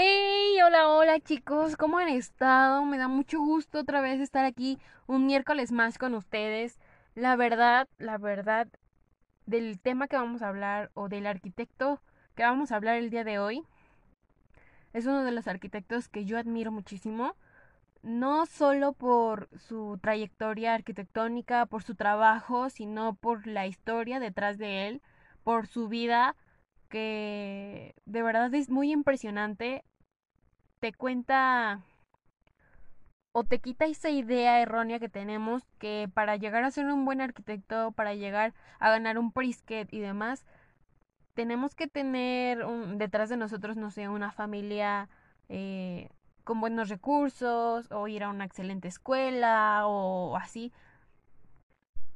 ¡Hey! Hola, hola chicos, ¿cómo han estado? Me da mucho gusto otra vez estar aquí un miércoles más con ustedes. La verdad, la verdad, del tema que vamos a hablar o del arquitecto que vamos a hablar el día de hoy, es uno de los arquitectos que yo admiro muchísimo, no solo por su trayectoria arquitectónica, por su trabajo, sino por la historia detrás de él, por su vida que de verdad es muy impresionante. Te cuenta o te quita esa idea errónea que tenemos que para llegar a ser un buen arquitecto, para llegar a ganar un brisket y demás, tenemos que tener detrás de nosotros, no sé, una familia eh, con buenos recursos o ir a una excelente escuela o así.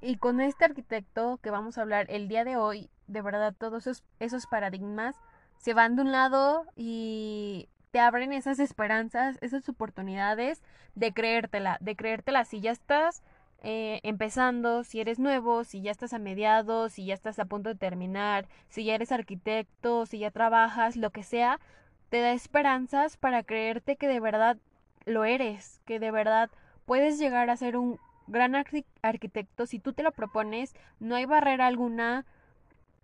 Y con este arquitecto que vamos a hablar el día de hoy, de verdad todos esos, esos paradigmas se van de un lado y te abren esas esperanzas, esas oportunidades de creértela, de creértela. Si ya estás eh, empezando, si eres nuevo, si ya estás a mediados, si ya estás a punto de terminar, si ya eres arquitecto, si ya trabajas, lo que sea, te da esperanzas para creerte que de verdad lo eres, que de verdad puedes llegar a ser un gran arquitecto, si tú te lo propones, no hay barrera alguna.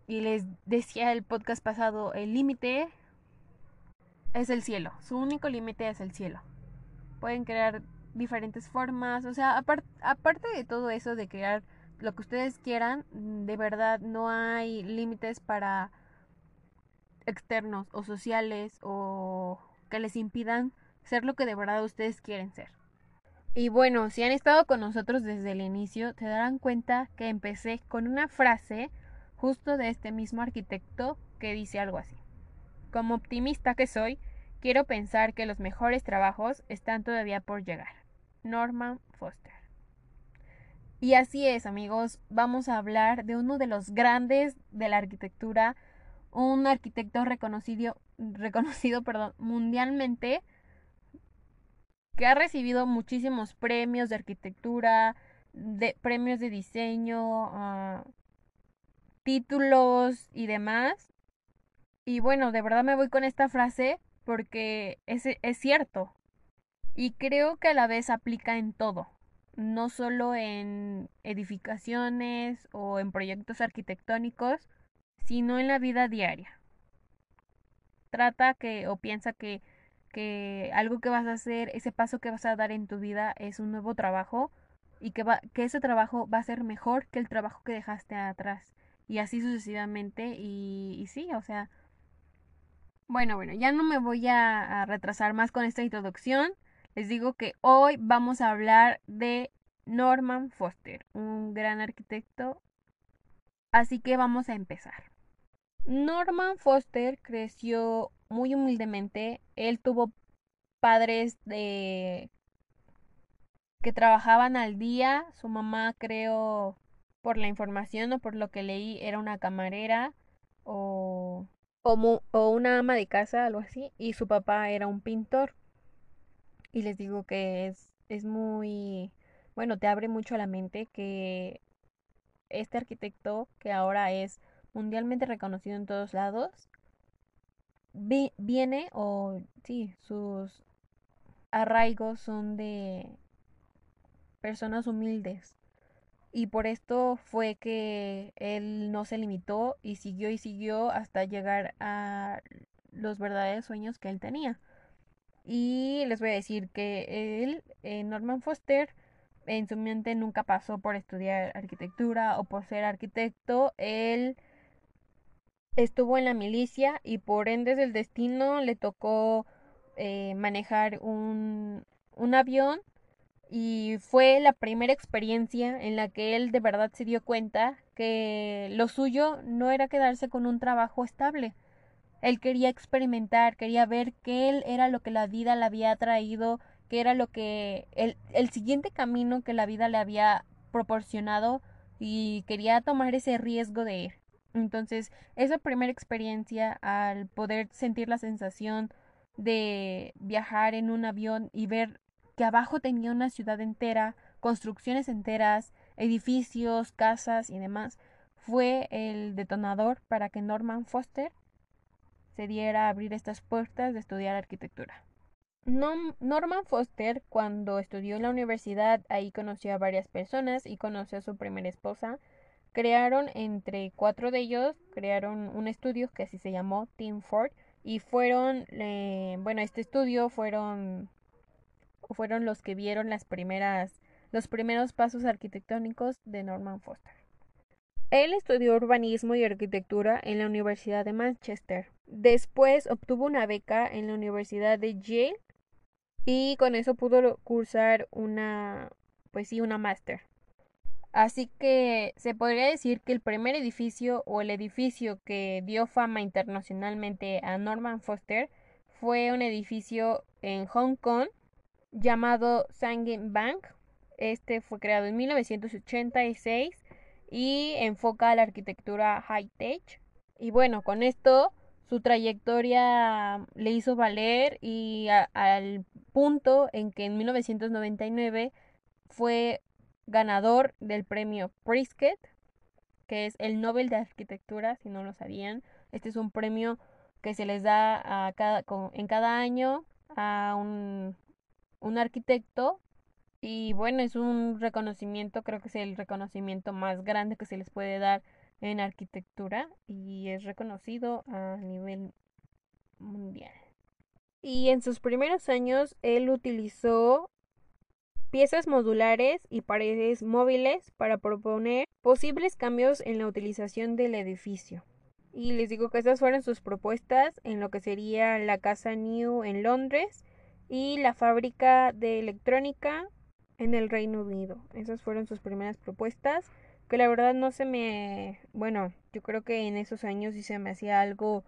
Y les decía el podcast pasado, el límite es el cielo. Su único límite es el cielo. Pueden crear diferentes formas. O sea, aparte de todo eso de crear lo que ustedes quieran, de verdad no hay límites para externos o sociales o que les impidan ser lo que de verdad ustedes quieren ser. Y bueno, si han estado con nosotros desde el inicio, te darán cuenta que empecé con una frase justo de este mismo arquitecto que dice algo así. Como optimista que soy, quiero pensar que los mejores trabajos están todavía por llegar. Norman Foster. Y así es, amigos, vamos a hablar de uno de los grandes de la arquitectura, un arquitecto reconocido, reconocido perdón, mundialmente que ha recibido muchísimos premios de arquitectura, de, premios de diseño, ah, títulos y demás. Y bueno, de verdad me voy con esta frase porque es, es cierto. Y creo que a la vez aplica en todo, no solo en edificaciones o en proyectos arquitectónicos, sino en la vida diaria. Trata que o piensa que que algo que vas a hacer, ese paso que vas a dar en tu vida es un nuevo trabajo y que, va, que ese trabajo va a ser mejor que el trabajo que dejaste atrás. Y así sucesivamente. Y, sí, o sea... Bueno, bueno, ya no me voy a retrasar más con esta introducción. Les digo que hoy vamos a hablar de Norman Foster, un gran arquitecto. Así que vamos a empezar. Norman Foster creció muy humildemente. Él tuvo padres de que trabajaban al día. Su mamá, creo, por la información o por lo que leí, era una camarera o, o, una ama de casa, algo así. Y su papá era un pintor. Y les digo que es, es muy, bueno, te abre mucho la mente que este arquitecto, que ahora es mundialmente reconocido en todos lados, viene o sí, sus arraigos son de personas humildes. Y por esto fue que él no se limitó y siguió y siguió hasta llegar a los verdaderos sueños que él tenía. Y les voy a decir que él, eh, Norman Foster, en su mente nunca pasó por estudiar arquitectura o por ser arquitecto. Él estuvo en la milicia y por ende del destino le tocó eh, manejar un, avión y fue la primera experiencia en la que él de verdad se dio cuenta que lo suyo no era quedarse con un trabajo estable. Él quería experimentar, quería ver qué él era lo que la vida le había traído, qué era lo que el siguiente camino que la vida le había proporcionado y quería tomar ese riesgo de ir. Entonces, esa primera experiencia al poder sentir la sensación de viajar en un avión y ver que abajo tenía una ciudad entera, construcciones enteras, edificios, casas y demás, fue el detonador para que Norman Foster se diera a abrir estas puertas de estudiar arquitectura. Norman Foster, cuando estudió en la universidad, ahí conoció a varias personas y conoció a su primera esposa. Crearon entre cuatro de ellos, crearon un estudio que así se llamó Team Ford y fueron, eh, bueno, este estudio fueron fueron los que vieron las primeras, los primeros pasos arquitectónicos de Norman Foster. Él estudió urbanismo y arquitectura en la Universidad de Manchester. Después obtuvo una beca en la Universidad de Yale y con eso pudo cursar una, pues sí, una máster. Así que se podría decir que el primer edificio o el edificio que dio fama internacionalmente a Norman Foster fue un edificio en Hong Kong llamado Sangin Bank. Este fue creado en 1986 y enfoca la arquitectura high-tech. Y bueno, con esto su trayectoria le hizo valer y al punto en que en 1999 fue ganador del premio Pritzker, que es el Nobel de Arquitectura, si no lo sabían. Este es un premio que se les da a cada, en cada año a un arquitecto y bueno, es un reconocimiento, creo que es el reconocimiento más grande que se les puede dar en arquitectura y es reconocido a nivel mundial. Y en sus primeros años él utilizó piezas modulares y paredes móviles para proponer posibles cambios en la utilización del edificio. Y les digo que estas fueron sus propuestas en lo que sería la Casa New en Londres y la fábrica de electrónica en el Reino Unido. Esas fueron sus primeras propuestas, que la verdad no se me, bueno, yo creo que en esos años sí se me hacía algo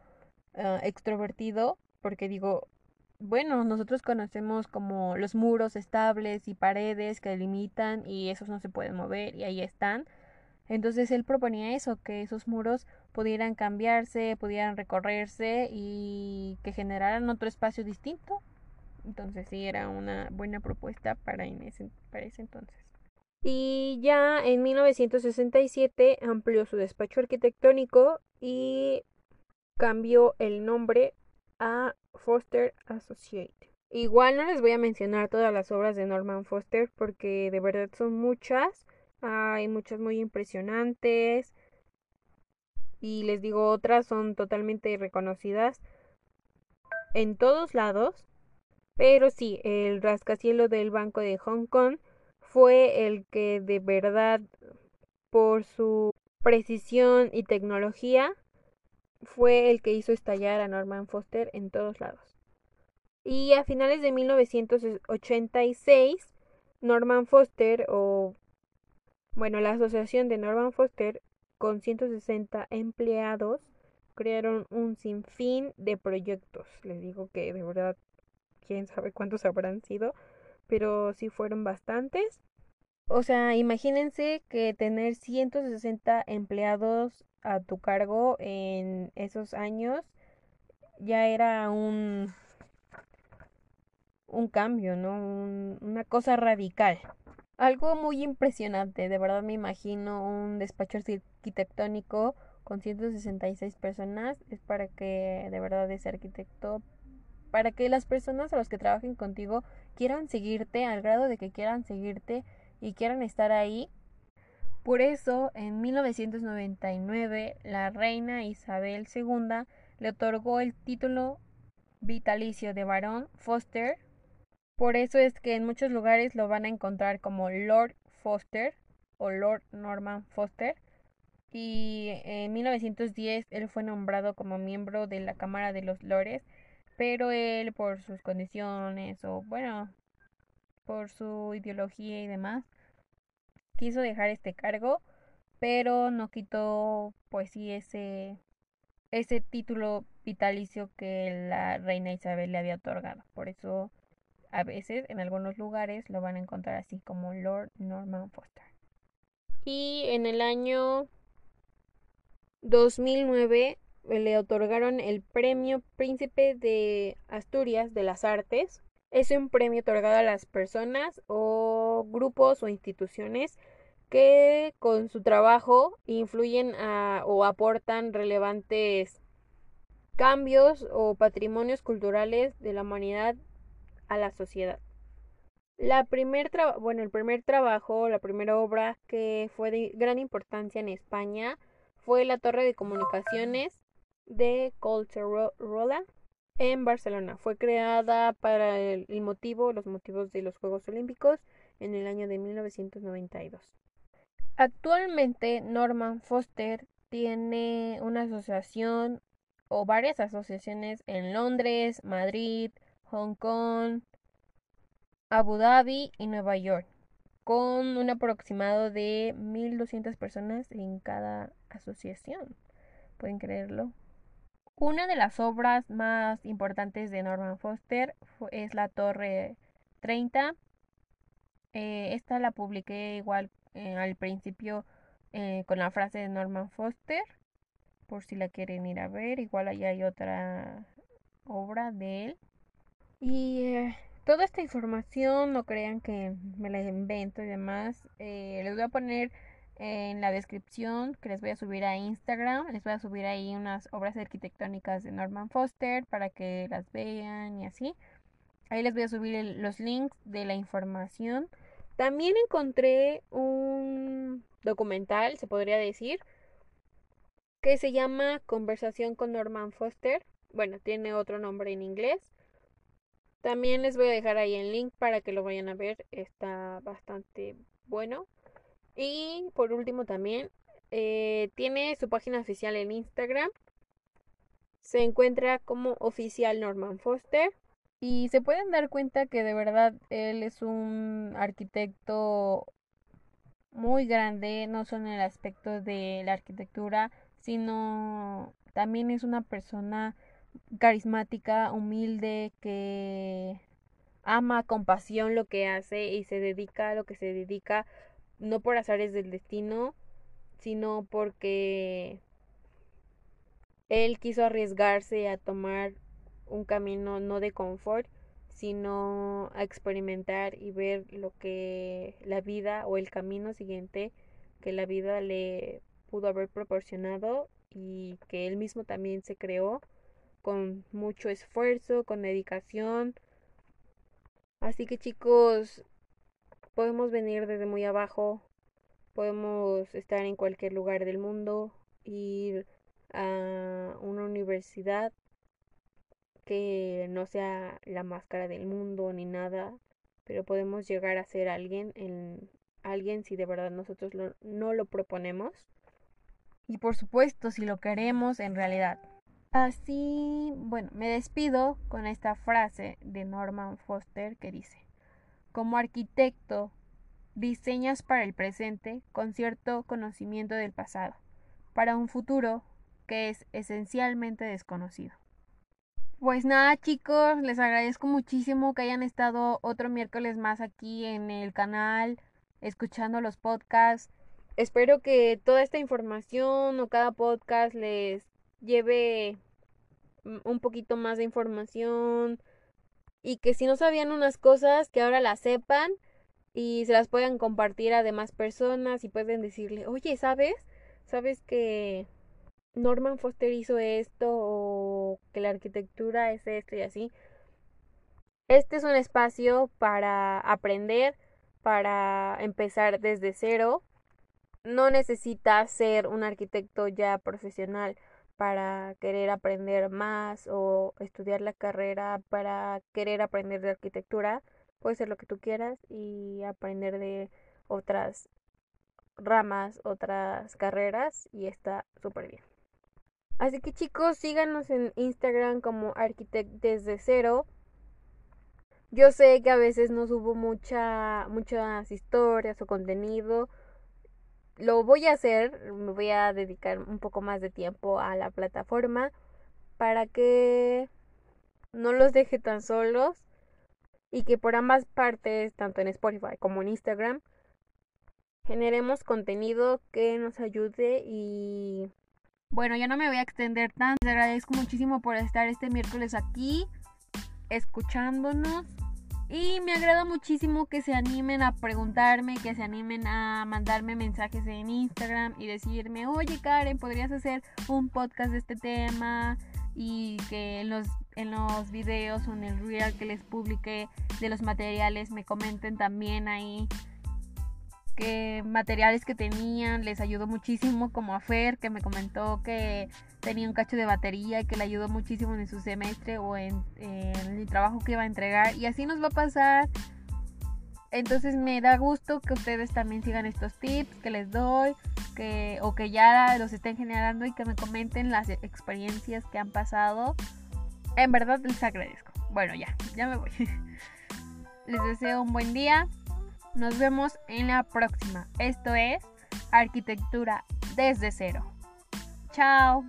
ah, extrovertido, porque digo, bueno, nosotros conocemos como los muros estables y paredes que delimitan y esos no se pueden mover y ahí están. Entonces él proponía eso, que esos muros pudieran cambiarse, pudieran recorrerse y que generaran otro espacio distinto entonces sí era una buena propuesta para, ese, para ese entonces. Y ya en 1967 amplió su despacho arquitectónico y cambió el nombre a Foster Associate. Igual no les voy a mencionar todas las obras de Norman Foster porque de verdad son muchas. Hay muchas muy impresionantes. Y les digo, otras son totalmente reconocidas en todos lados. Pero sí, el rascacielos del Banco de Hong Kong fue el que de verdad, por su precisión y tecnología, fue el que hizo estallar a Norman Foster en todos lados. Y a finales de 1986, Norman Foster, o bueno, la asociación de Norman Foster, con 160 empleados, crearon un sinfín de proyectos. Les digo que de verdad quién sabe cuántos habrán sido, pero sí fueron bastantes. O sea, imagínense que tener 160 empleados a tu cargo en esos años ya era un un cambio, ¿no? una cosa radical. Algo muy impresionante, de verdad me imagino un despacho arquitectónico con 166 personas, es para que de verdad ese arquitecto para que las personas a los que trabajen contigo quieran seguirte al grado de que quieran seguirte y quieran estar ahí. Por eso, en 1999, la reina Isabel II le otorgó el título vitalicio de barón Foster. Por eso es que en muchos lugares lo van a encontrar como Lord Foster o Lord Norman Foster. Y en 1910 él fue nombrado como miembro de la Cámara de los Lores pero él por sus condiciones o bueno, por su ideología y demás, quiso dejar este cargo, pero no quitó pues sí ese ese título vitalicio que la reina Isabel le había otorgado. Por eso a veces en algunos lugares lo van a encontrar así como Lord Norman Foster. Y en el año 2009 le otorgaron el premio Príncipe de Asturias de las Artes. Es un premio otorgado a las personas o grupos o instituciones que con su trabajo influyen o aportan relevantes cambios o patrimonios culturales de la humanidad a la sociedad. La primer bueno, el primer trabajo, la primera obra que fue de gran importancia en España fue la Torre de Comunicaciones de Colserola en Barcelona. Fue creada para el, motivo, los motivos de los Juegos Olímpicos en el año de 1992. Actualmente Norman Foster tiene una asociación o varias asociaciones en Londres, Madrid, Hong Kong, Abu Dhabi y Nueva York, con un aproximado de 1.200 personas en cada asociación. ¿Pueden creerlo? Una de las obras más importantes de Norman Foster es la Torre 30. Eh, esta la publiqué igual eh, al principio eh, con la frase de Norman Foster, por si la quieren ir a ver. Igual ahí hay otra obra de él. Y toda esta información, no crean que me la invento y demás, les voy a poner en la descripción que les voy a subir a Instagram. Les voy a subir ahí unas obras arquitectónicas de Norman Foster para que las vean y así. Ahí les voy a subir los links de la información. También encontré un documental, se podría decir, que se llama Conversación con Norman Foster. Bueno, tiene otro nombre en inglés. También les voy a dejar ahí el link para que lo vayan a ver. Está bastante bueno. Y por último también, eh, tiene su página oficial en Instagram. Se encuentra como oficial Norman Foster. Y se pueden dar cuenta que de verdad él es un arquitecto muy grande, no solo en el aspecto de la arquitectura, sino también es una persona carismática, humilde, que ama con pasión lo que hace y se dedica a lo que se dedica, no por azares del destino, sino porque él quiso arriesgarse a tomar un camino no de confort, sino a experimentar y ver lo que la vida o el camino siguiente que la vida le pudo haber proporcionado y que él mismo también se creó con mucho esfuerzo, con dedicación. Así que chicos, podemos venir desde muy abajo, podemos estar en cualquier lugar del mundo, ir a una universidad que no sea la máscara del mundo ni nada, pero podemos llegar a ser alguien en alguien si de verdad nosotros no lo proponemos. Y por supuesto, si lo queremos en realidad. Así, bueno, me despido con esta frase de Norman Foster que dice, como arquitecto, diseñas para el presente con cierto conocimiento del pasado, para un futuro que es esencialmente desconocido. Pues nada chicos, les agradezco muchísimo que hayan estado otro miércoles más aquí en el canal, escuchando los podcasts. Espero que toda esta información o cada podcast les lleve un poquito más de información y que si no sabían unas cosas, que ahora las sepan y se las puedan compartir a demás personas y pueden decirle, oye, ¿sabes? ¿Sabes que Norman Foster hizo esto o que la arquitectura es esto y así. Este es un espacio para aprender, para empezar desde cero. No necesitas ser un arquitecto ya profesional para querer aprender más o estudiar la carrera para querer aprender de arquitectura. Puede ser lo que tú quieras y aprender de otras ramas, otras carreras y está súper bien. Así que chicos, síganos en Instagram como Architect desde cero. Yo sé que a veces no subo mucha, muchas historias o contenido. Lo voy a hacer, me voy a dedicar un poco más de tiempo a la plataforma para que no los deje tan solos y que por ambas partes, tanto en Spotify como en Instagram, generemos contenido que nos ayude y bueno, ya no me voy a extender tanto. Les agradezco muchísimo por estar este miércoles aquí escuchándonos. Y me agrada muchísimo que se animen a preguntarme, que se animen a mandarme mensajes en Instagram y decirme, oye Karen, ¿podrías hacer un podcast de este tema? Y que en los, en los videos o en el reel que les publique de los materiales me comenten también ahí materiales que tenían les ayudó muchísimo, como a Fer, que me comentó que tenía un cacho de batería y que le ayudó muchísimo en su semestre o en, el trabajo que iba a entregar. Y así nos va a pasar. Entonces me da gusto que ustedes también sigan estos tips que les doy, que, o que ya los estén generando y que me comenten las experiencias que han pasado. En verdad les agradezco. Bueno, ya, ya me voy. les deseo un buen día. Nos vemos en la próxima. Esto es Arquitectura desde cero. Chao.